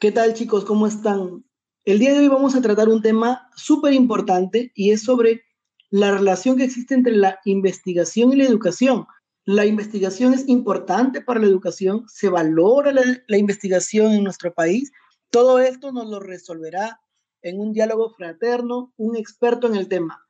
¿Qué tal chicos? ¿Cómo están? El día de hoy vamos a tratar un tema súper importante y es sobre la relación que existe entre la investigación y la educación. La investigación es importante para la educación, se valora la, investigación en nuestro país. Todo esto nos lo resolverá en un diálogo fraterno un experto en el tema.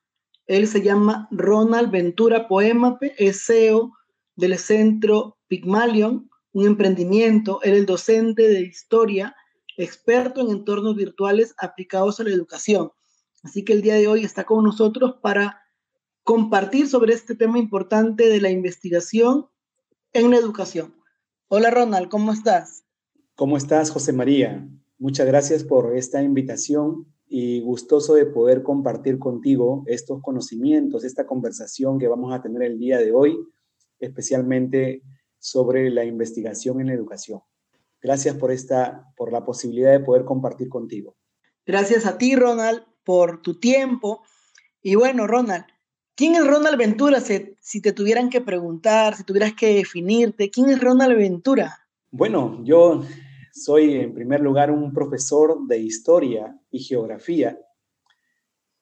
Él se llama Ronald Ventura Poemape, es CEO del Centro Pygmalion, un emprendimiento. Él es docente de historia experto en entornos virtuales aplicados a la educación. Así que el día de hoy está con nosotros para compartir sobre este tema importante de la investigación en la educación. Hola Ronald, ¿cómo estás? ¿Cómo estás, José María? Muchas gracias por esta invitación y gustoso de poder compartir contigo estos conocimientos, esta conversación que vamos a tener el día de hoy, especialmente sobre la investigación en la educación. Gracias por esta, por la posibilidad de poder compartir contigo. Gracias a ti, Ronald, por tu tiempo. Y bueno, Ronald, ¿quién es Ronald Ventura? Si, si te tuvieran que preguntar, si tuvieras que definirte, ¿quién es Ronald Ventura? Bueno, yo soy en primer lugar un profesor de historia y geografía.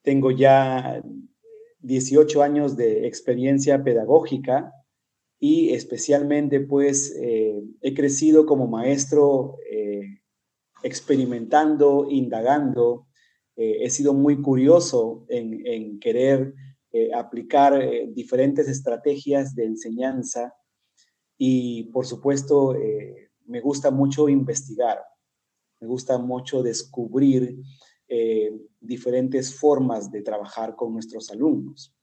Tengo ya 18 años de experiencia pedagógica y especialmente pues eh, he crecido como maestro eh, experimentando, indagando, eh, he sido muy curioso en, en querer aplicar diferentes estrategias de enseñanza y por supuesto me gusta mucho investigar, me gusta mucho descubrir diferentes formas de trabajar con nuestros alumnos.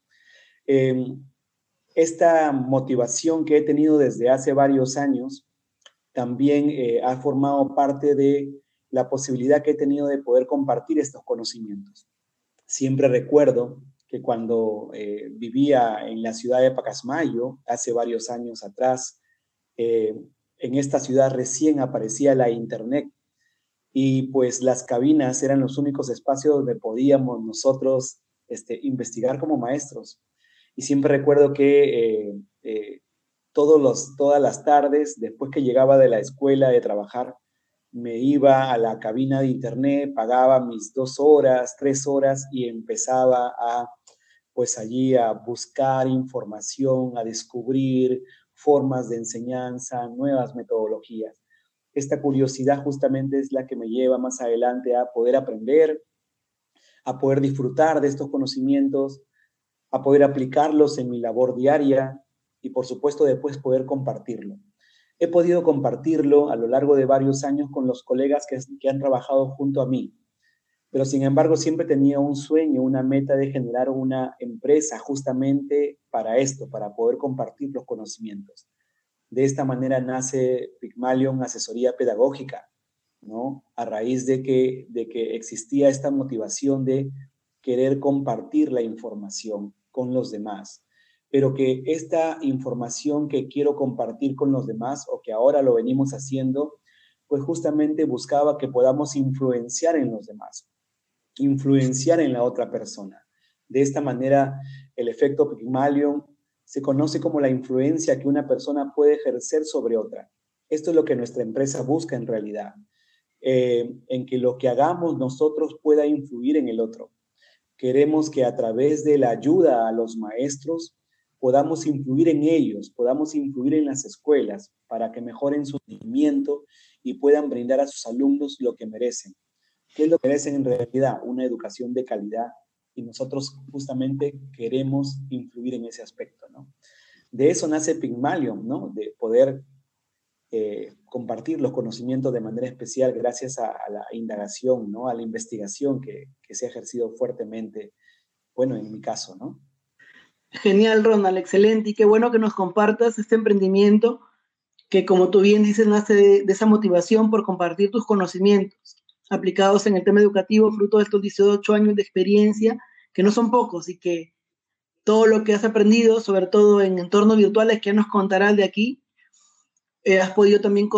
Esta motivación que he tenido desde hace varios años también eh, ha formado parte de la posibilidad que he tenido de poder compartir estos conocimientos. Siempre recuerdo que cuando eh, vivía en la ciudad de Pacasmayo, hace varios años atrás, eh, en esta ciudad recién aparecía la Internet y pues las cabinas eran los únicos espacios donde podíamos nosotros este, investigar como maestros. Y siempre recuerdo que eh, eh, todos los, todas las tardes, después que llegaba de la escuela de trabajar, me iba a la cabina de internet, pagaba mis dos horas, tres horas y empezaba a, pues allí a buscar información, a descubrir formas de enseñanza, nuevas metodologías. Esta curiosidad justamente es la que me lleva más adelante a poder aprender, a poder disfrutar de estos conocimientos a poder aplicarlos en mi labor diaria y por supuesto después poder compartirlo. He podido compartirlo a lo largo de varios años con los colegas que, que han trabajado junto a mí, pero sin embargo siempre tenía un sueño, una meta de generar una empresa justamente para esto, para poder compartir los conocimientos. De esta manera nace Pygmalion Asesoría Pedagógica, ¿no? A raíz de que, de que existía esta motivación de querer compartir la información con los demás, pero que esta información que quiero compartir con los demás o que ahora lo venimos haciendo, pues justamente buscaba que podamos influenciar en los demás, influenciar en la otra persona. De esta manera, el efecto Pygmalion se conoce como la influencia que una persona puede ejercer sobre otra. Esto es lo que nuestra empresa busca en realidad, eh, en que lo que hagamos nosotros pueda influir en el otro. Queremos que a través de la ayuda a los maestros podamos influir en ellos, podamos influir en las escuelas para que mejoren su rendimiento y puedan brindar a sus alumnos lo que merecen. ¿Qué es lo que merecen en realidad? Una educación de calidad y nosotros justamente queremos influir en ese aspecto, ¿no? De eso nace Pygmalion, ¿no? De poder eh, compartir los conocimientos de manera especial gracias a, la indagación, ¿no? a la investigación que, que, se ha ejercido fuertemente, bueno, en mi caso, ¿no? Genial, Ronald, excelente. Y qué bueno que nos compartas este emprendimiento que, como tú bien dices, nace de, de esa motivación por compartir tus conocimientos aplicados en el tema educativo, fruto de estos 18 años de experiencia, que no son pocos y que todo lo que has aprendido, sobre todo en entornos virtuales que nos contarás de aquí, eh, has podido también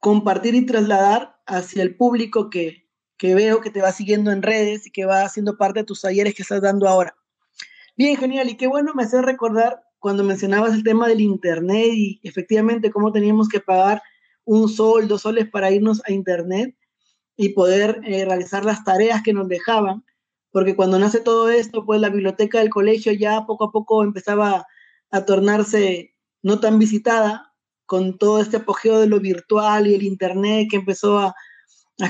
compartir y trasladar hacia el público que, que veo que te va siguiendo en redes y que va haciendo parte de tus talleres que estás dando ahora. Bien, genial. Y qué bueno me hace recordar cuando mencionabas el tema del Internet y efectivamente cómo teníamos que pagar un sol, dos soles para irnos a internet y poder eh, realizar las tareas que nos dejaban, porque cuando nace todo esto, pues la biblioteca del colegio ya poco a poco empezaba a tornarse no tan visitada con todo este apogeo de lo virtual y el internet que empezó a,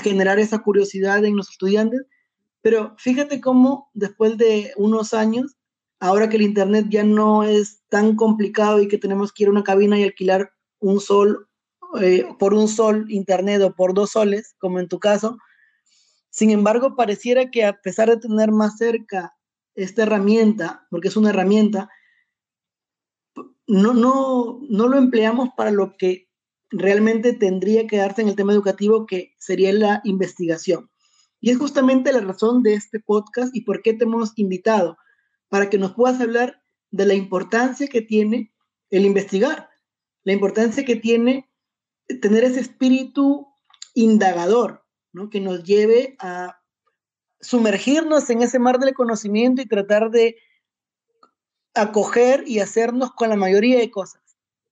generar esa curiosidad en los estudiantes. Pero fíjate cómo después de unos años, ahora que el internet ya no es tan complicado y que tenemos que ir a una cabina y alquilar un sol eh, por un sol internet o por dos soles, como en tu caso. Sin embargo, pareciera que a pesar de tener más cerca esta herramienta, porque es una herramienta, no, no, no lo empleamos para lo que realmente tendría que darse en el tema educativo, que sería la investigación. Y es justamente la razón de este podcast y por qué te hemos invitado, para que nos puedas hablar de la importancia que tiene el investigar, la importancia que tiene tener ese espíritu indagador, ¿no? que nos lleve a sumergirnos en ese mar del conocimiento y tratar de acoger y hacernos con la mayoría de cosas,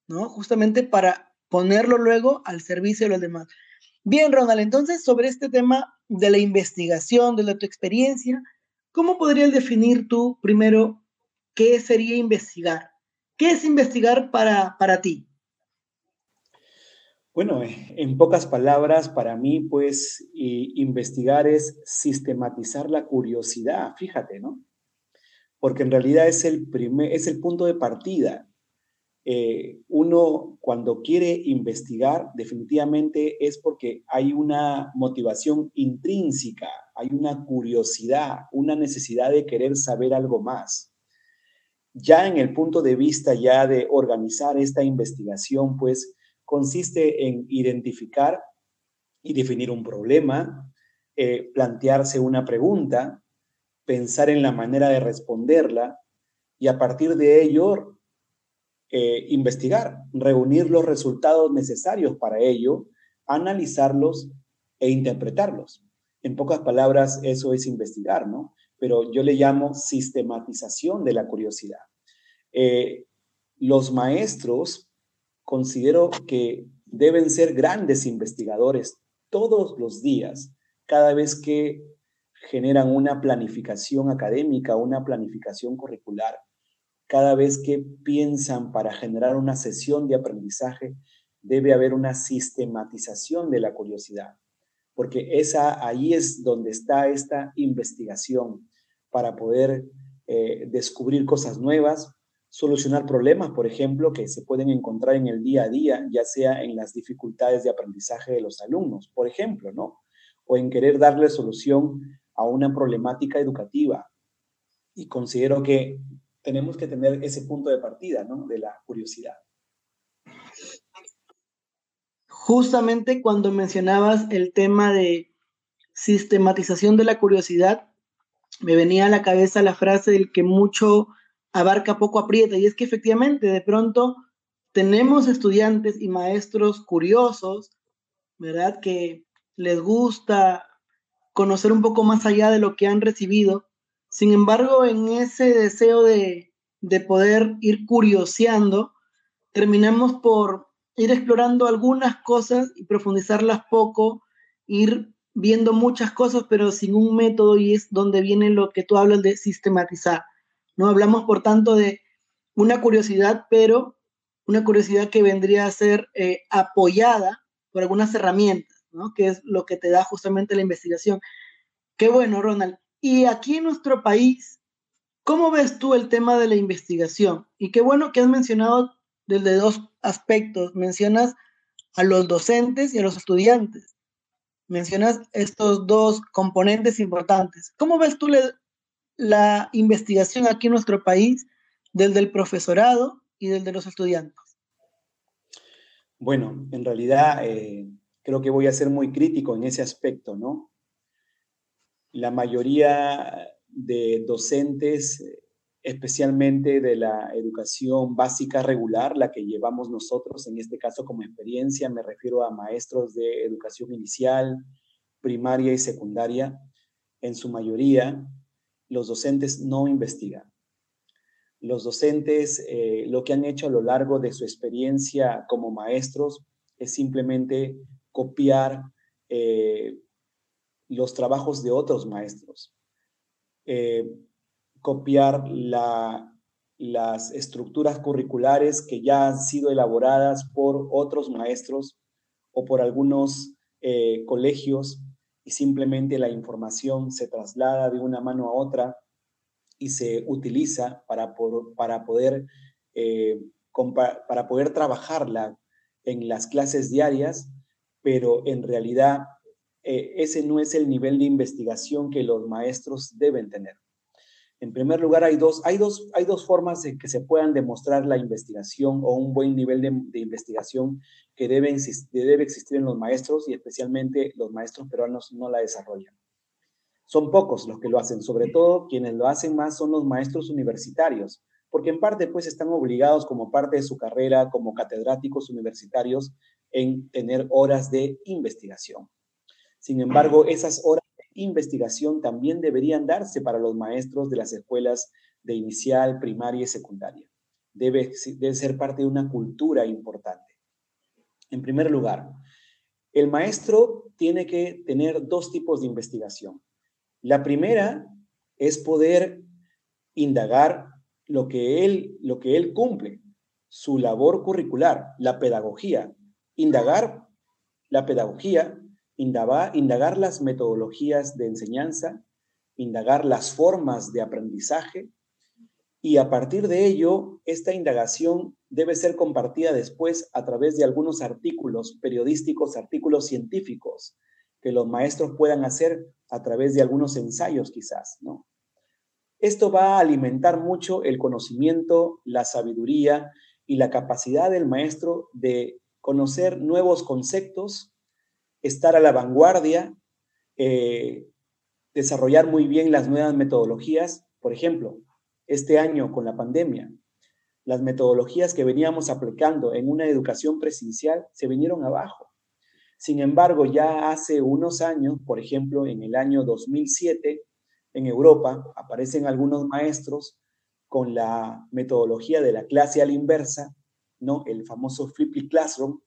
¿no? Justamente para ponerlo luego al servicio de los demás. Bien, Ronald, entonces sobre este tema de la investigación, de la tu experiencia, ¿cómo podrías definir tú primero qué sería investigar? ¿Qué es investigar para, para ti? Bueno, eh, en pocas palabras, para mí, pues, investigar es sistematizar la curiosidad, fíjate, ¿no? Porque en realidad es el, primer, es el punto de partida. Eh, uno, cuando quiere investigar, definitivamente es porque hay una motivación intrínseca, hay una curiosidad, una necesidad de querer saber algo más. Ya en el punto de vista ya de organizar esta investigación, pues, consiste en identificar y definir un problema, eh, plantearse una pregunta, pensar en la manera de responderla y a partir de ello eh, investigar, reunir los resultados necesarios para ello, analizarlos e interpretarlos. En pocas palabras, eso es investigar, ¿no? Pero yo le llamo sistematización de la curiosidad. Eh, los maestros considero que deben ser grandes investigadores todos los días, cada vez que generan una planificación académica, una planificación curricular, cada vez que piensan para generar una sesión de aprendizaje, debe haber una sistematización de la curiosidad, porque esa ahí es donde está esta investigación para poder eh, descubrir cosas nuevas, solucionar problemas, por ejemplo, que se pueden encontrar en el día a día, ya sea en las dificultades de aprendizaje de los alumnos, por ejemplo, ¿no? O en querer darle solución a una problemática educativa. Y considero que tenemos que tener ese punto de partida, ¿no? De la curiosidad. Justamente cuando mencionabas el tema de sistematización de la curiosidad, me venía a la cabeza la frase del que mucho abarca poco aprieta. Y es que efectivamente, de pronto, tenemos estudiantes y maestros curiosos, ¿verdad? Que les gusta conocer un poco más allá de lo que han recibido. Sin embargo, en ese deseo de, de poder ir curioseando, terminamos por ir explorando algunas cosas y profundizarlas poco, ir viendo muchas cosas, pero sin un método y es donde viene lo que tú hablas de sistematizar. ¿no? Hablamos, por tanto, de una curiosidad, pero una curiosidad que vendría a ser eh, apoyada por algunas herramientas, ¿no? Que es lo que te da justamente la investigación. Qué bueno, Ronald. Y aquí en nuestro país, ¿cómo ves tú el tema de la investigación? Y qué bueno que has mencionado desde dos aspectos. Mencionas a los docentes y a los estudiantes. Mencionas estos dos componentes importantes. ¿Cómo ves tú la investigación aquí en nuestro país, del del profesorado y del de los estudiantes? Bueno, en realidad eh, creo que voy a ser muy crítico en ese aspecto, ¿no? La mayoría de docentes, especialmente de la educación básica regular, la que llevamos nosotros, en este caso como experiencia, me refiero a maestros de educación inicial, primaria y secundaria, en su mayoría los docentes no investigan. Los docentes eh, lo que han hecho a lo largo de su experiencia como maestros es simplemente copiar eh, los trabajos de otros maestros, eh, copiar las estructuras curriculares que ya han sido elaboradas por otros maestros o por algunos eh, colegios y simplemente la información se traslada de una mano a otra y se utiliza para, para, poder, para poder trabajarla en las clases diarias, pero en realidad eh, ese no es el nivel de investigación que los maestros deben tener. En primer lugar, hay dos, hay dos, hay dos formas de que se puedan demostrar la investigación o un buen nivel de, investigación que debe, debe existir en los maestros y especialmente los maestros peruanos no la desarrollan. Son pocos los que lo hacen, sobre todo quienes lo hacen más son los maestros universitarios, porque en parte pues están obligados como parte de su carrera como catedráticos universitarios en tener horas de investigación. Sin embargo, esas horas de investigación también deberían darse para los maestros de las escuelas de inicial, primaria y secundaria. Debe, ser parte de una cultura importante. En primer lugar, el maestro tiene que tener dos tipos de investigación. La primera es poder indagar lo que él, cumple, su labor curricular, la pedagogía. Indagar la pedagogía indagar, las metodologías de enseñanza, indagar las formas de aprendizaje y a partir de ello, esta indagación debe ser compartida después a través de algunos artículos periodísticos, artículos científicos que los maestros puedan hacer a través de algunos ensayos quizás, ¿no? Esto va a alimentar mucho el conocimiento, la sabiduría y la capacidad del maestro de conocer nuevos conceptos estar a la vanguardia, eh, desarrollar muy bien las nuevas metodologías. Por ejemplo, este año con la pandemia, las metodologías que veníamos aplicando en una educación presencial se vinieron abajo. Sin embargo, ya hace unos años, por ejemplo, en el año 2007, en Europa, aparecen algunos maestros con la metodología de la clase a la inversa, ¿no? El famoso flipped classroom,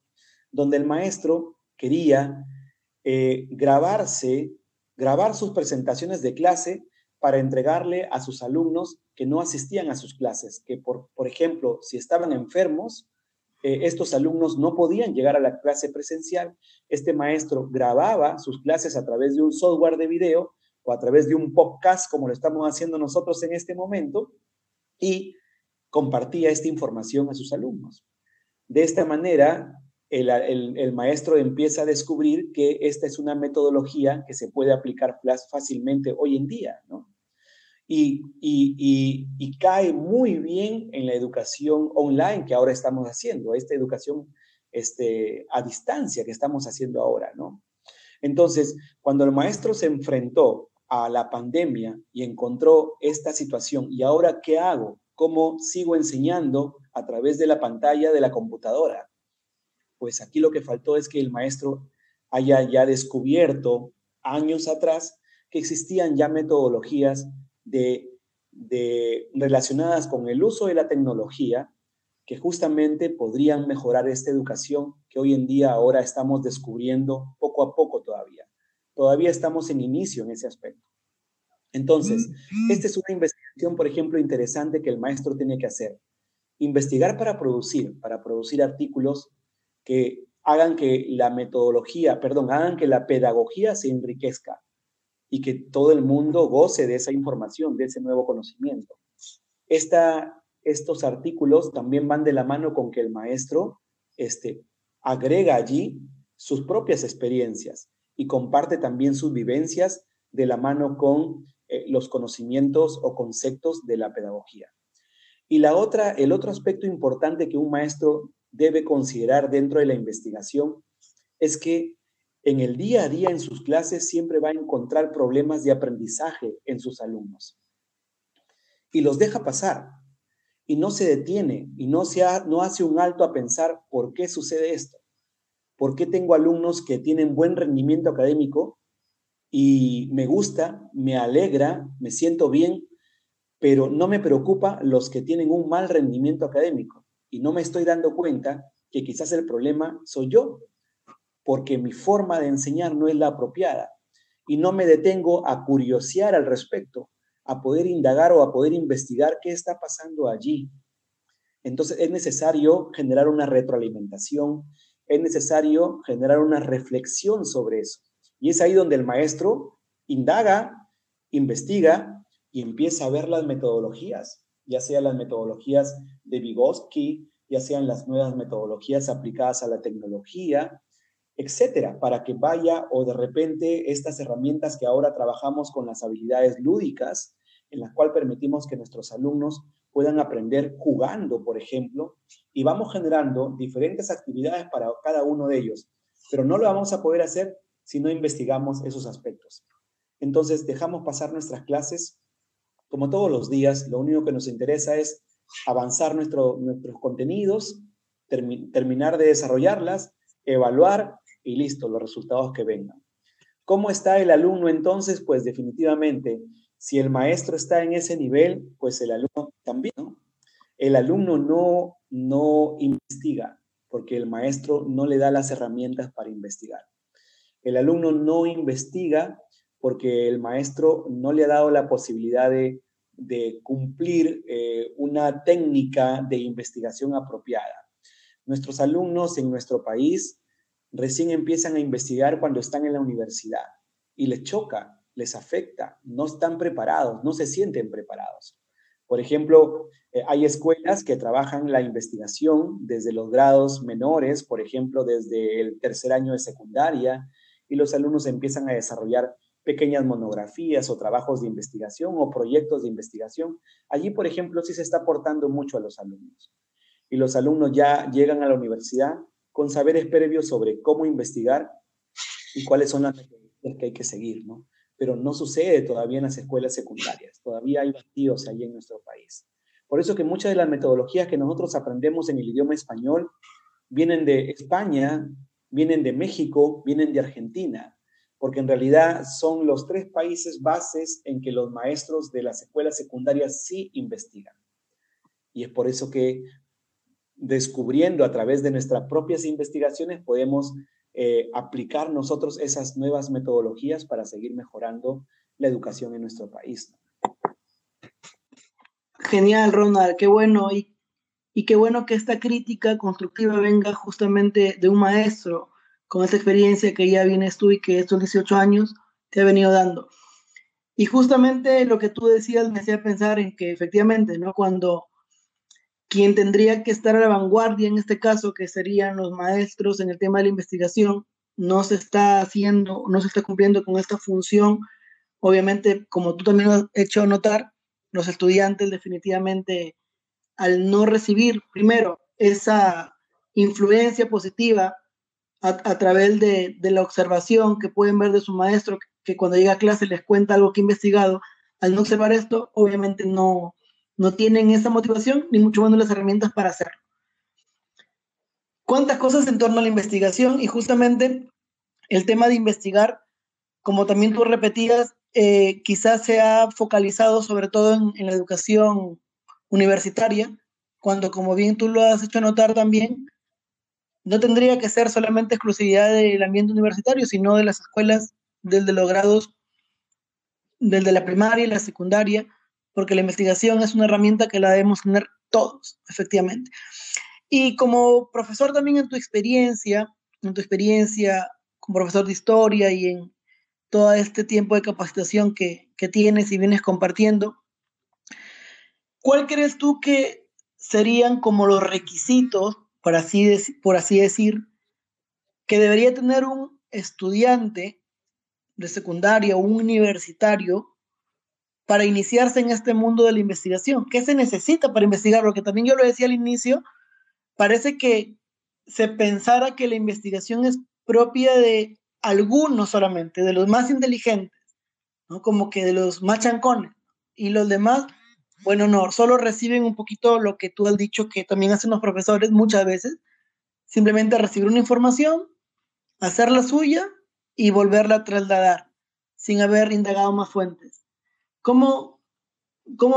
donde el maestro quería eh, grabarse, grabar sus presentaciones de clase para entregarle a sus alumnos que no asistían a sus clases, que por, por ejemplo, si estaban enfermos, eh, estos alumnos no podían llegar a la clase presencial, este maestro grababa sus clases a través de un software de video o a través de un podcast, como lo estamos haciendo nosotros en este momento, y compartía esta información a sus alumnos. De esta manera, el, maestro empieza a descubrir que esta es una metodología que se puede aplicar fácilmente hoy en día, ¿no? Y, cae muy bien en la educación online que ahora estamos haciendo, esta educación este, a distancia que estamos haciendo ahora, ¿no? Entonces, cuando el maestro se enfrentó a la pandemia y encontró esta situación, ¿y ahora qué hago? ¿Cómo sigo enseñando a través de la pantalla de la computadora? pues aquí lo que faltó es que el maestro haya ya descubierto años atrás que existían ya metodologías de, relacionadas con el uso de la tecnología que justamente podrían mejorar esta educación que hoy en día ahora estamos descubriendo poco a poco todavía. Todavía estamos en inicio en ese aspecto. Entonces, esta es una investigación, por ejemplo, interesante que el maestro tiene que hacer. Investigar para producir, para producir artículos que hagan que la metodología, perdón, hagan que la pedagogía se enriquezca y que todo el mundo goce de esa información, de ese nuevo conocimiento. Esta, estos artículos también van de la mano con que el maestro este, agrega allí sus propias experiencias y comparte también sus vivencias de la mano con eh, los conocimientos o conceptos de la pedagogía. Y la otra, el otro aspecto importante que un maestro debe considerar dentro de la investigación es que en el día a día en sus clases siempre va a encontrar problemas de aprendizaje en sus alumnos. Y los deja pasar y no se detiene y no, se no hace un alto a pensar por qué sucede esto. ¿Por qué tengo alumnos que tienen buen rendimiento académico y me gusta, me alegra, me siento bien, pero no me preocupa los que tienen un mal rendimiento académico? y no me estoy dando cuenta que quizás el problema soy yo, porque mi forma de enseñar no es la apropiada y no me detengo a curiosear al respecto, a poder indagar o a poder investigar qué está pasando allí. Entonces es necesario generar una retroalimentación, es necesario generar una reflexión sobre eso. Y es ahí donde el maestro indaga, investiga y empieza a ver las metodologías, ya sean las metodologías de Vygotsky, ya sean las nuevas metodologías aplicadas a la tecnología, etcétera, para que vaya o de repente estas herramientas que ahora trabajamos con las habilidades lúdicas, en las cuales permitimos que nuestros alumnos puedan aprender jugando, por ejemplo, y vamos generando diferentes actividades para cada uno de ellos, pero no lo vamos a poder hacer si no investigamos esos aspectos. Entonces, dejamos pasar nuestras clases como todos los días, lo único que nos interesa es avanzar nuestros contenidos, terminar de desarrollarlas, evaluar y listo, los resultados que vengan. ¿Cómo está el alumno entonces? Pues definitivamente, si el maestro está en ese nivel, pues el alumno también. El alumno no, no investiga porque el maestro no le da las herramientas para investigar. El alumno no investiga porque el maestro no le ha dado la posibilidad de, cumplir eh, una técnica de investigación apropiada. Nuestros alumnos en nuestro país recién empiezan a investigar cuando están en la universidad y les choca, les afecta, no están preparados, no se sienten preparados. Por ejemplo, eh, hay escuelas que trabajan la investigación desde los grados menores, por ejemplo, desde el tercer año de secundaria, y los alumnos empiezan a desarrollar pequeñas monografías o trabajos de investigación o proyectos de investigación. Allí, por ejemplo, sí se está aportando mucho a los alumnos. Y los alumnos ya llegan a la universidad con saberes previos sobre cómo investigar y cuáles son las metodologías que hay que seguir, ¿no? Pero no sucede todavía en las escuelas secundarias, todavía hay vacíos ahí en nuestro país. Por eso que muchas de las metodologías que nosotros aprendemos en el idioma español vienen de España, vienen de México, vienen de Argentina, porque en realidad son los tres países bases en que los maestros de las escuelas secundarias sí investigan. Y es por eso que descubriendo a través de nuestras propias investigaciones podemos eh, aplicar nosotros esas nuevas metodologías para seguir mejorando la educación en nuestro país. Genial, Ronald, qué bueno. Y, y qué bueno que esta crítica constructiva venga justamente de un maestro con esa experiencia que ya vienes tú y que estos 18 años te ha venido dando. Y justamente lo que tú decías me hacía pensar en que efectivamente, ¿no? Cuando quien tendría que estar a la vanguardia en este caso, que serían los maestros en el tema de la investigación, no se está haciendo, no se está cumpliendo con esta función. Obviamente, como tú también has hecho notar, los estudiantes definitivamente al no recibir primero esa influencia positiva a, través de, de, la observación que pueden ver de su maestro, que cuando llega a clase les cuenta algo que ha investigado, al no observar esto, obviamente no, no tienen esa motivación ni mucho menos las herramientas para hacerlo. ¿Cuántas cosas en torno a la investigación? Y justamente el tema de investigar, como también tú repetías, eh, quizás se ha focalizado sobre todo en, en la educación universitaria, cuando como bien tú lo has hecho notar también, no tendría que ser solamente exclusividad del ambiente universitario, sino de las escuelas, desde los grados, desde la primaria y la secundaria, porque la investigación es una herramienta que la debemos tener todos, efectivamente. Y como profesor también en tu experiencia, en tu experiencia como profesor de historia y en todo este tiempo de capacitación que, que tienes y vienes compartiendo, ¿cuál crees tú que serían como los requisitos por así, por así decir, que debería tener un estudiante de secundaria o un universitario para iniciarse en este mundo de la investigación. ¿Qué se necesita para investigar? Porque también yo lo decía al inicio, parece que se pensara que la investigación es propia de algunos solamente, de los más inteligentes, ¿no? como que de los más chancones, y los demás bueno, no, solo reciben un poquito lo que tú has dicho que también hacen los profesores muchas veces, simplemente recibir una información, hacer la suya y volverla a trasladar sin haber indagado más fuentes. ¿Cómo,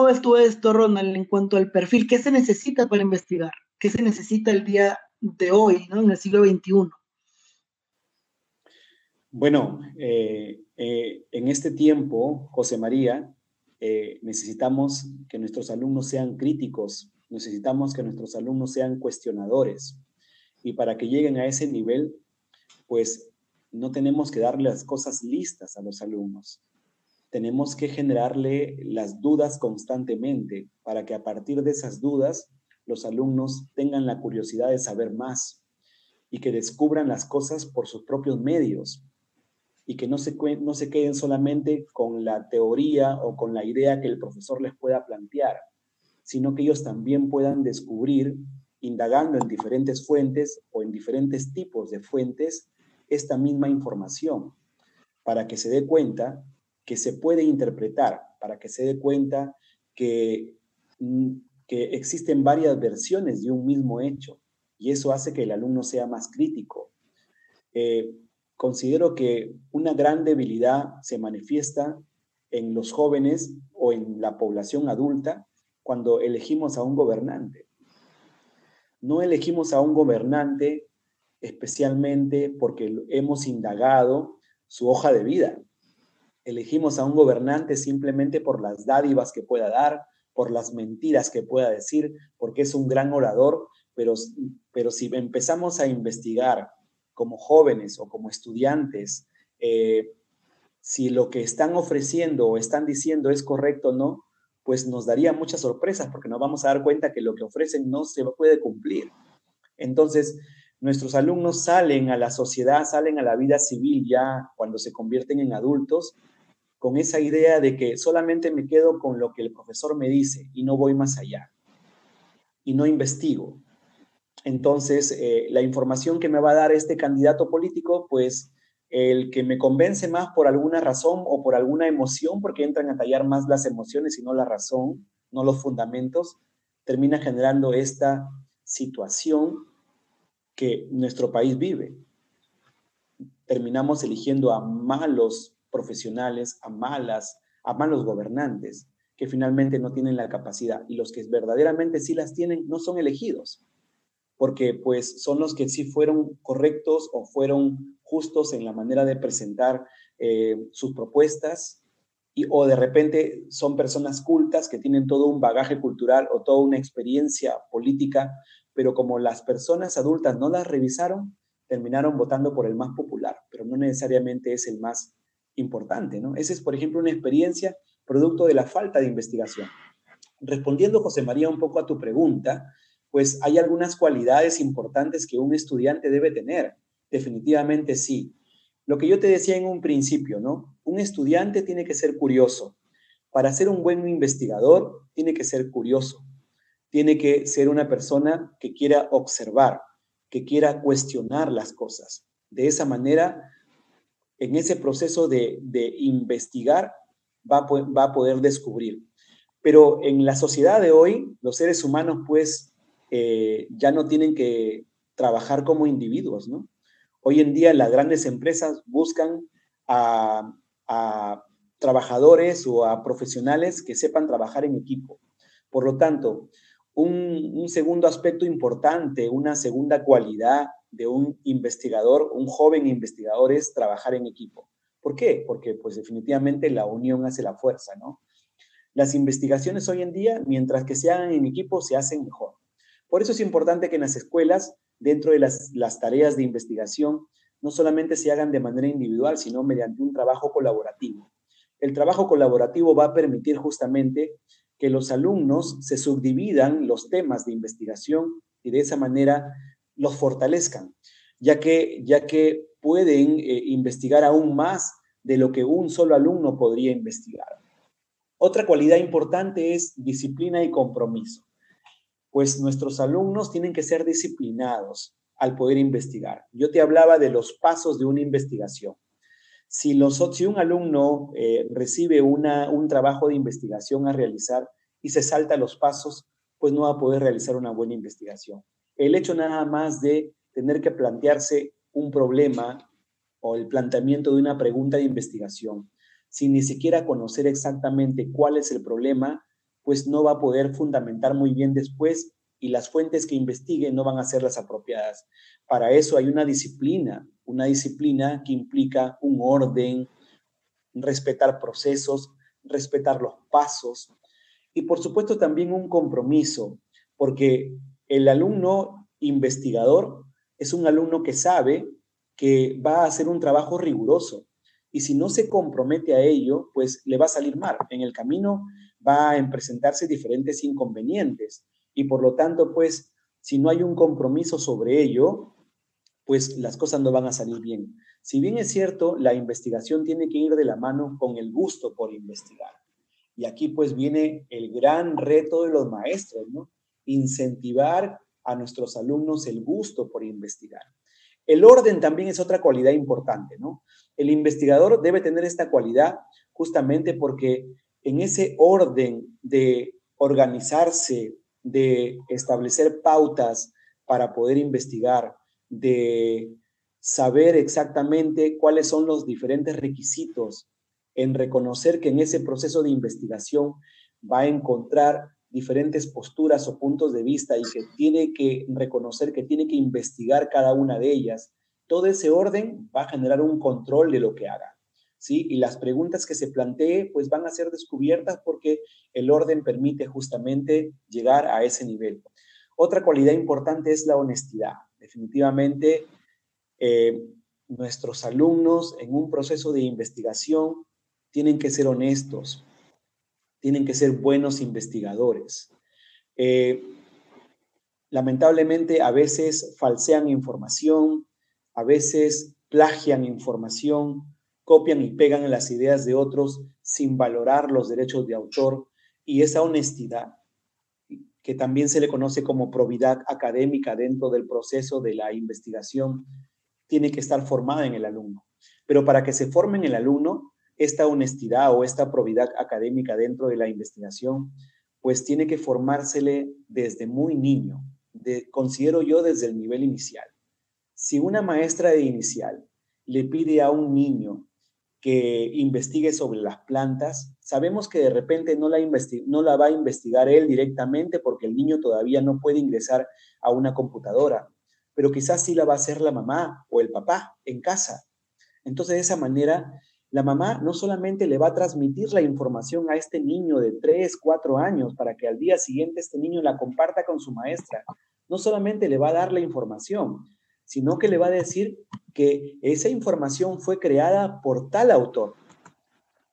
ves tú esto, Ronald, en cuanto al perfil? ¿Qué se necesita para investigar? ¿Qué se necesita el día de hoy, ¿no? en el siglo XXI? Bueno, eh, eh, en este tiempo, José María, eh, necesitamos que nuestros alumnos sean críticos, necesitamos que nuestros alumnos sean cuestionadores. Y para que lleguen a ese nivel, pues no tenemos que darle las cosas listas a los alumnos. Tenemos que generarle las dudas constantemente para que a partir de esas dudas los alumnos tengan la curiosidad de saber más y que descubran las cosas por sus propios medios, y que no se, no se queden solamente con la teoría o con la idea que el profesor les pueda plantear, sino que ellos también puedan descubrir, indagando en diferentes fuentes o en diferentes tipos de fuentes, esta misma información, para que se dé cuenta que se puede interpretar, para que se dé cuenta que, mm, que existen varias versiones de un mismo hecho, y eso hace que el alumno sea más crítico. Eh, considero que una gran debilidad se manifiesta en los jóvenes o en la población adulta cuando elegimos a un gobernante. No elegimos a un gobernante especialmente porque hemos indagado su hoja de vida. Elegimos a un gobernante simplemente por las dádivas que pueda dar, por las mentiras que pueda decir, porque es un gran orador, pero, pero si empezamos a investigar como jóvenes o como estudiantes, eh, si lo que están ofreciendo o están diciendo es correcto o no, pues nos daría muchas sorpresas porque nos vamos a dar cuenta que lo que ofrecen no se puede cumplir. Entonces, nuestros alumnos salen a la sociedad, salen a la vida civil ya cuando se convierten en adultos, con esa idea de que solamente me quedo con lo que el profesor me dice y no voy más allá. Y no investigo. Entonces, eh, la información que me va a dar este candidato político, pues el que me convence más por alguna razón o por alguna emoción, porque entran a tallar más las emociones y no la razón, no los fundamentos, termina generando esta situación que nuestro país vive. Terminamos eligiendo a malos profesionales, a malas, a malos gobernantes que finalmente no tienen la capacidad y los que verdaderamente sí las tienen no son elegidos porque pues son los que sí fueron correctos o fueron justos en la manera de presentar eh, sus propuestas, y, o de repente son personas cultas que tienen todo un bagaje cultural o toda una experiencia política, pero como las personas adultas no las revisaron, terminaron votando por el más popular, pero no necesariamente es el más importante, ¿no? Esa es, por ejemplo, una experiencia producto de la falta de investigación. Respondiendo, José María, un poco a tu pregunta, pues hay algunas cualidades importantes que un estudiante debe tener. Definitivamente sí. Lo que yo te decía en un principio, ¿no? Un estudiante tiene que ser curioso. Para ser un buen investigador, tiene que ser curioso. Tiene que ser una persona que quiera observar, que quiera cuestionar las cosas. De esa manera, en ese proceso de, investigar, va va a poder descubrir. Pero en la sociedad de hoy, los seres humanos, pues, eh, ya no tienen que trabajar como individuos, ¿no? Hoy en día las grandes empresas buscan a, trabajadores o a profesionales que sepan trabajar en equipo. Por lo tanto, un, segundo aspecto importante, una segunda cualidad de un investigador, un joven investigador es trabajar en equipo. ¿Por qué? Porque pues definitivamente la unión hace la fuerza, ¿no? Las investigaciones hoy en día, mientras que se hagan en equipo, se hacen mejor. Por eso es importante que en las escuelas, dentro de las, tareas de investigación, no solamente se hagan de manera individual, sino mediante un trabajo colaborativo. El trabajo colaborativo va a permitir justamente que los alumnos se subdividan los temas de investigación y de esa manera los fortalezcan, ya que, ya que pueden eh, investigar aún más de lo que un solo alumno podría investigar. Otra cualidad importante es disciplina y compromiso pues nuestros alumnos tienen que ser disciplinados al poder investigar. Yo te hablaba de los pasos de una investigación. Si, los, si un alumno eh, recibe una, un trabajo de investigación a realizar y se salta los pasos, pues no va a poder realizar una buena investigación. El hecho nada más de tener que plantearse un problema o el planteamiento de una pregunta de investigación, sin ni siquiera conocer exactamente cuál es el problema, pues no va a poder fundamentar muy bien después y las fuentes que investiguen no van a ser las apropiadas. Para eso hay una disciplina, una disciplina que implica un orden, respetar procesos, respetar los pasos y por supuesto también un compromiso, porque el alumno investigador es un alumno que sabe que va a hacer un trabajo riguroso y si no se compromete a ello, pues le va a salir mal. En el camino va a presentarse diferentes inconvenientes y por lo tanto, pues, si no hay un compromiso sobre ello, pues las cosas no van a salir bien. Si bien es cierto, la investigación tiene que ir de la mano con el gusto por investigar. Y aquí pues viene el gran reto de los maestros, ¿no? Incentivar a nuestros alumnos el gusto por investigar. El orden también es otra cualidad importante, ¿no? El investigador debe tener esta cualidad justamente porque en ese orden de organizarse, de establecer pautas para poder investigar, de saber exactamente cuáles son los diferentes requisitos, en reconocer que en ese proceso de investigación va a encontrar diferentes posturas o puntos de vista y que tiene que reconocer que tiene que investigar cada una de ellas, todo ese orden va a generar un control de lo que haga. ¿Sí? Y las preguntas que se plantee pues van a ser descubiertas porque el orden permite justamente llegar a ese nivel. Otra cualidad importante es la honestidad. Definitivamente, eh, nuestros alumnos en un proceso de investigación tienen que ser honestos, tienen que ser buenos investigadores. Eh, lamentablemente, a veces falsean información, a veces plagian información, copian y pegan las ideas de otros sin valorar los derechos de autor y esa honestidad, que también se le conoce como probidad académica dentro del proceso de la investigación, tiene que estar formada en el alumno. Pero para que se forme en el alumno, esta honestidad o esta probidad académica dentro de la investigación, pues tiene que formársele desde muy niño, considero yo desde el nivel inicial. Si una maestra de inicial le pide a un niño que investigue sobre las plantas, sabemos que de repente no la, no la va a investigar él directamente porque el niño todavía no puede ingresar a una computadora, pero quizás sí la va a hacer la mamá o el papá en casa. Entonces, de esa manera, la mamá no solamente le va a transmitir la información a este niño de 3, 4 años para que al día siguiente este niño la comparta con su maestra, no solamente le va a dar la información, sino que le va a decir que esa información fue creada por tal autor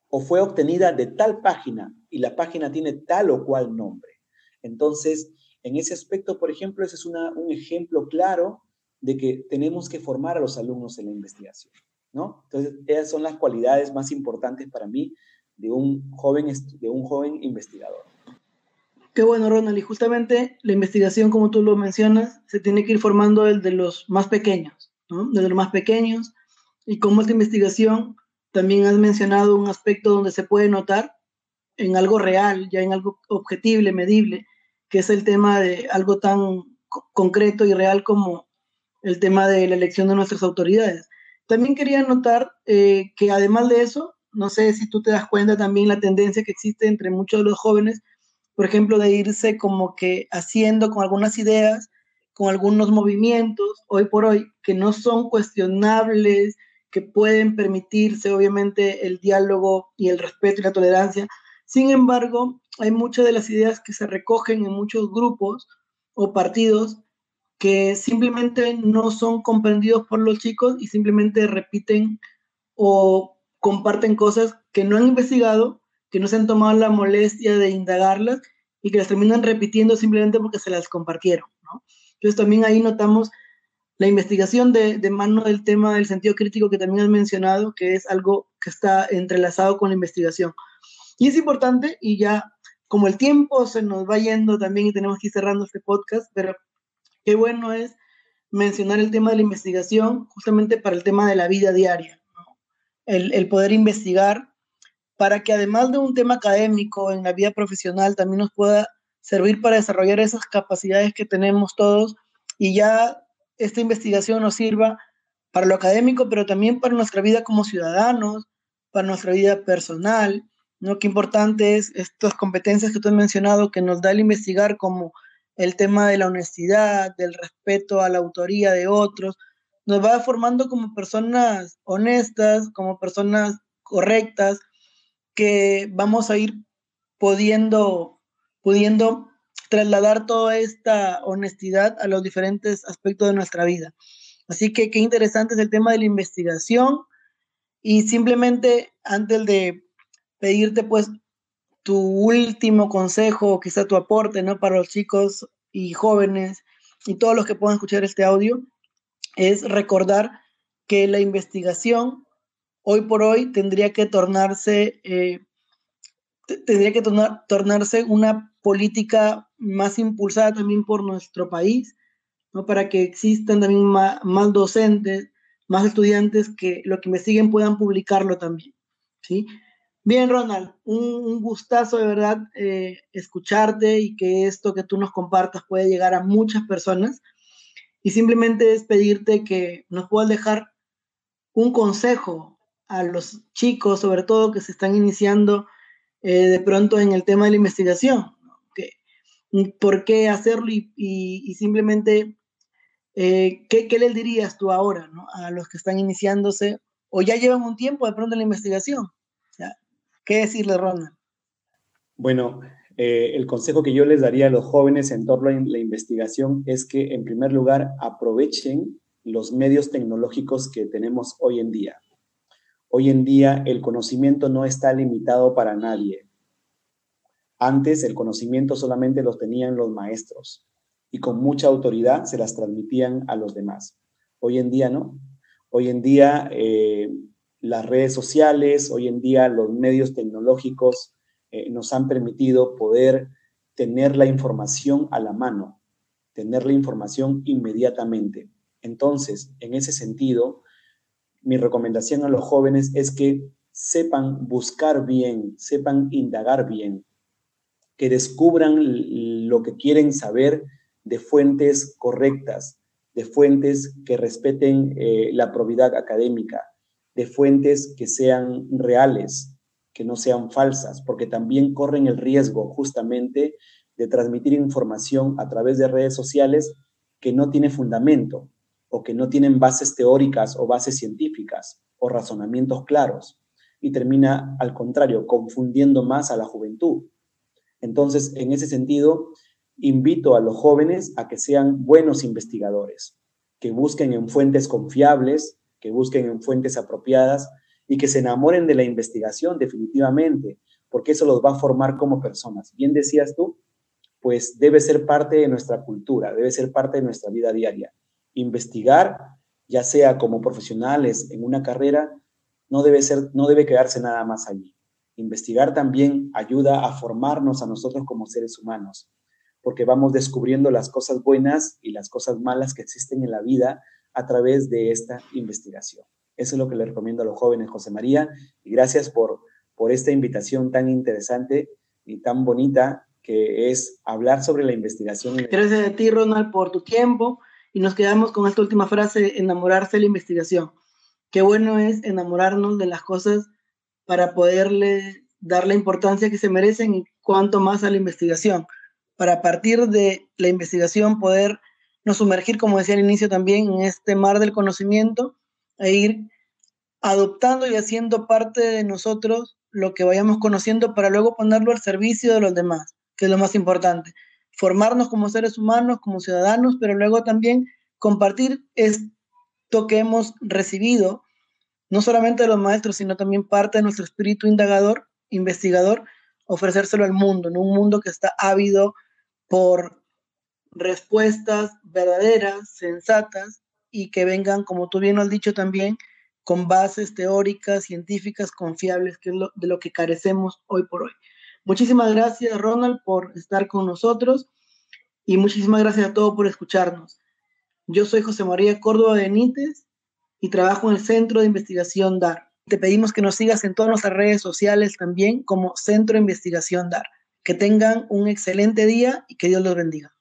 o fue obtenida de tal página y la página tiene tal o cual nombre. Entonces, en ese aspecto, por ejemplo, ese es un ejemplo claro de que tenemos que formar a los alumnos en la investigación. ¿no? Entonces, esas son las cualidades más importantes para mí de un joven, de un joven investigador. Qué bueno, Ronald. Y justamente la investigación, como tú lo mencionas, se tiene que ir formando desde los más pequeños. Desde los más pequeños. Y como esta investigación, también has mencionado un aspecto donde se puede notar en algo real, ya en algo objetible, medible, que es el tema de algo tan concreto y real como el tema de la elección de nuestras autoridades. También quería notar eh, que además de eso, no sé si tú te das cuenta también la tendencia que existe entre muchos de los jóvenes, por ejemplo, de irse como que haciendo con algunas ideas, con algunos movimientos, hoy por hoy, que no son cuestionables, que pueden permitirse obviamente el diálogo y el respeto y la tolerancia. Sin embargo, hay muchas de las ideas que se recogen en muchos grupos o partidos que simplemente no son comprendidos por los chicos y simplemente repiten o comparten cosas que no han investigado, que no se han tomado la molestia de indagarlas y que las terminan repitiendo simplemente porque se las compartieron. Entonces también ahí notamos la investigación de, de, mano del tema del sentido crítico que también has mencionado, que es algo que está entrelazado con la investigación. Y es importante, y ya como el tiempo se nos va yendo también y tenemos que ir cerrando este podcast, pero qué bueno es mencionar el tema de la investigación justamente para el tema de la vida diaria, el, poder investigar para que además de un tema académico en la vida profesional también nos pueda servir para desarrollar esas capacidades que tenemos todos y ya esta investigación nos sirva para lo académico, pero también para nuestra vida como ciudadanos, para nuestra vida personal, ¿no? Qué importante es estas competencias que tú has mencionado que nos da el investigar como el tema de la honestidad, del respeto a la autoría de otros, nos va formando como personas honestas, como personas correctas, que vamos a ir pudiendo, pudiendo trasladar toda esta honestidad a los diferentes aspectos de nuestra vida. Así que qué interesante es el tema de la investigación y simplemente antes de pedirte pues tu último consejo, quizá tu aporte, ¿no? Para los chicos y jóvenes y todos los que puedan escuchar este audio, es recordar que la investigación hoy por hoy tendría que tornarse, eh, tendría que tornarse una política más impulsada también por nuestro país, ¿no? para que existan también más, docentes, más estudiantes que lo que investiguen puedan publicarlo también. ¿sí? Bien, Ronald, un, gustazo de verdad eh, escucharte y que esto que tú nos compartas pueda llegar a muchas personas. Y simplemente es pedirte que nos puedas dejar un consejo a los chicos, sobre todo que se están iniciando eh, de pronto en el tema de la investigación. ¿Por qué hacerlo? Y, simplemente, eh, ¿qué, ¿qué, les dirías tú ahora a los que están iniciándose o ya llevan un tiempo de pronto en la investigación? ¿Qué decirle, Ronald? Bueno, eh, el consejo que yo les daría a los jóvenes en torno a la investigación es que, en primer lugar, aprovechen los medios tecnológicos que tenemos hoy en día. Hoy en día el conocimiento no está limitado para nadie. Antes el conocimiento solamente lo tenían los maestros y con mucha autoridad se las transmitían a los demás. Hoy en día no. Hoy en día eh, las redes sociales, hoy en día los medios tecnológicos eh, nos han permitido poder tener la información a la mano, tener la información inmediatamente. Entonces, en ese sentido, mi recomendación a los jóvenes es que sepan buscar bien, sepan indagar bien, que descubran lo que quieren saber de fuentes correctas, de fuentes que respeten eh, la probidad académica, de fuentes que sean reales, que no sean falsas, porque también corren el riesgo justamente de transmitir información a través de redes sociales que no tiene fundamento o que no tienen bases teóricas o bases científicas o razonamientos claros y termina al contrario confundiendo más a la juventud. Entonces, en ese sentido, invito a los jóvenes a que sean buenos investigadores, que busquen en fuentes confiables, que busquen en fuentes apropiadas y que se enamoren de la investigación definitivamente, porque eso los va a formar como personas. Bien decías tú, pues debe ser parte de nuestra cultura, debe ser parte de nuestra vida diaria. Investigar, ya sea como profesionales en una carrera, no debe ser no debe quedarse nada más allí. Investigar también ayuda a formarnos a nosotros como seres humanos, porque vamos descubriendo las cosas buenas y las cosas malas que existen en la vida a través de esta investigación. Eso es lo que le recomiendo a los jóvenes, José María, y gracias por, por esta invitación tan interesante y tan bonita que es hablar sobre la investigación. Gracias a ti, Ronald, por tu tiempo y nos quedamos con esta última frase, enamorarse de la investigación. Qué bueno es enamorarnos de las cosas para poderle dar la importancia que se merecen y cuanto más a la investigación, para partir de la investigación poder nos sumergir, como decía al inicio también, en este mar del conocimiento e ir adoptando y haciendo parte de nosotros lo que vayamos conociendo para luego ponerlo al servicio de los demás, que es lo más importante. Formarnos como seres humanos, como ciudadanos, pero luego también compartir esto que hemos recibido, no solamente de los maestros, sino también parte de nuestro espíritu indagador, investigador, ofrecérselo al mundo, en un mundo que está ávido por respuestas verdaderas, sensatas y que vengan, como tú bien lo has dicho también, con bases teóricas, científicas, confiables, que es de lo que carecemos hoy por hoy. Muchísimas gracias, Ronald, por estar con nosotros y muchísimas gracias a todos por escucharnos. Yo soy José María Córdoba Benítez y trabajo en el Centro de Investigación DAR. Te pedimos que nos sigas en todas nuestras redes sociales también como Centro de Investigación DAR. Que tengan un excelente día y que Dios los bendiga.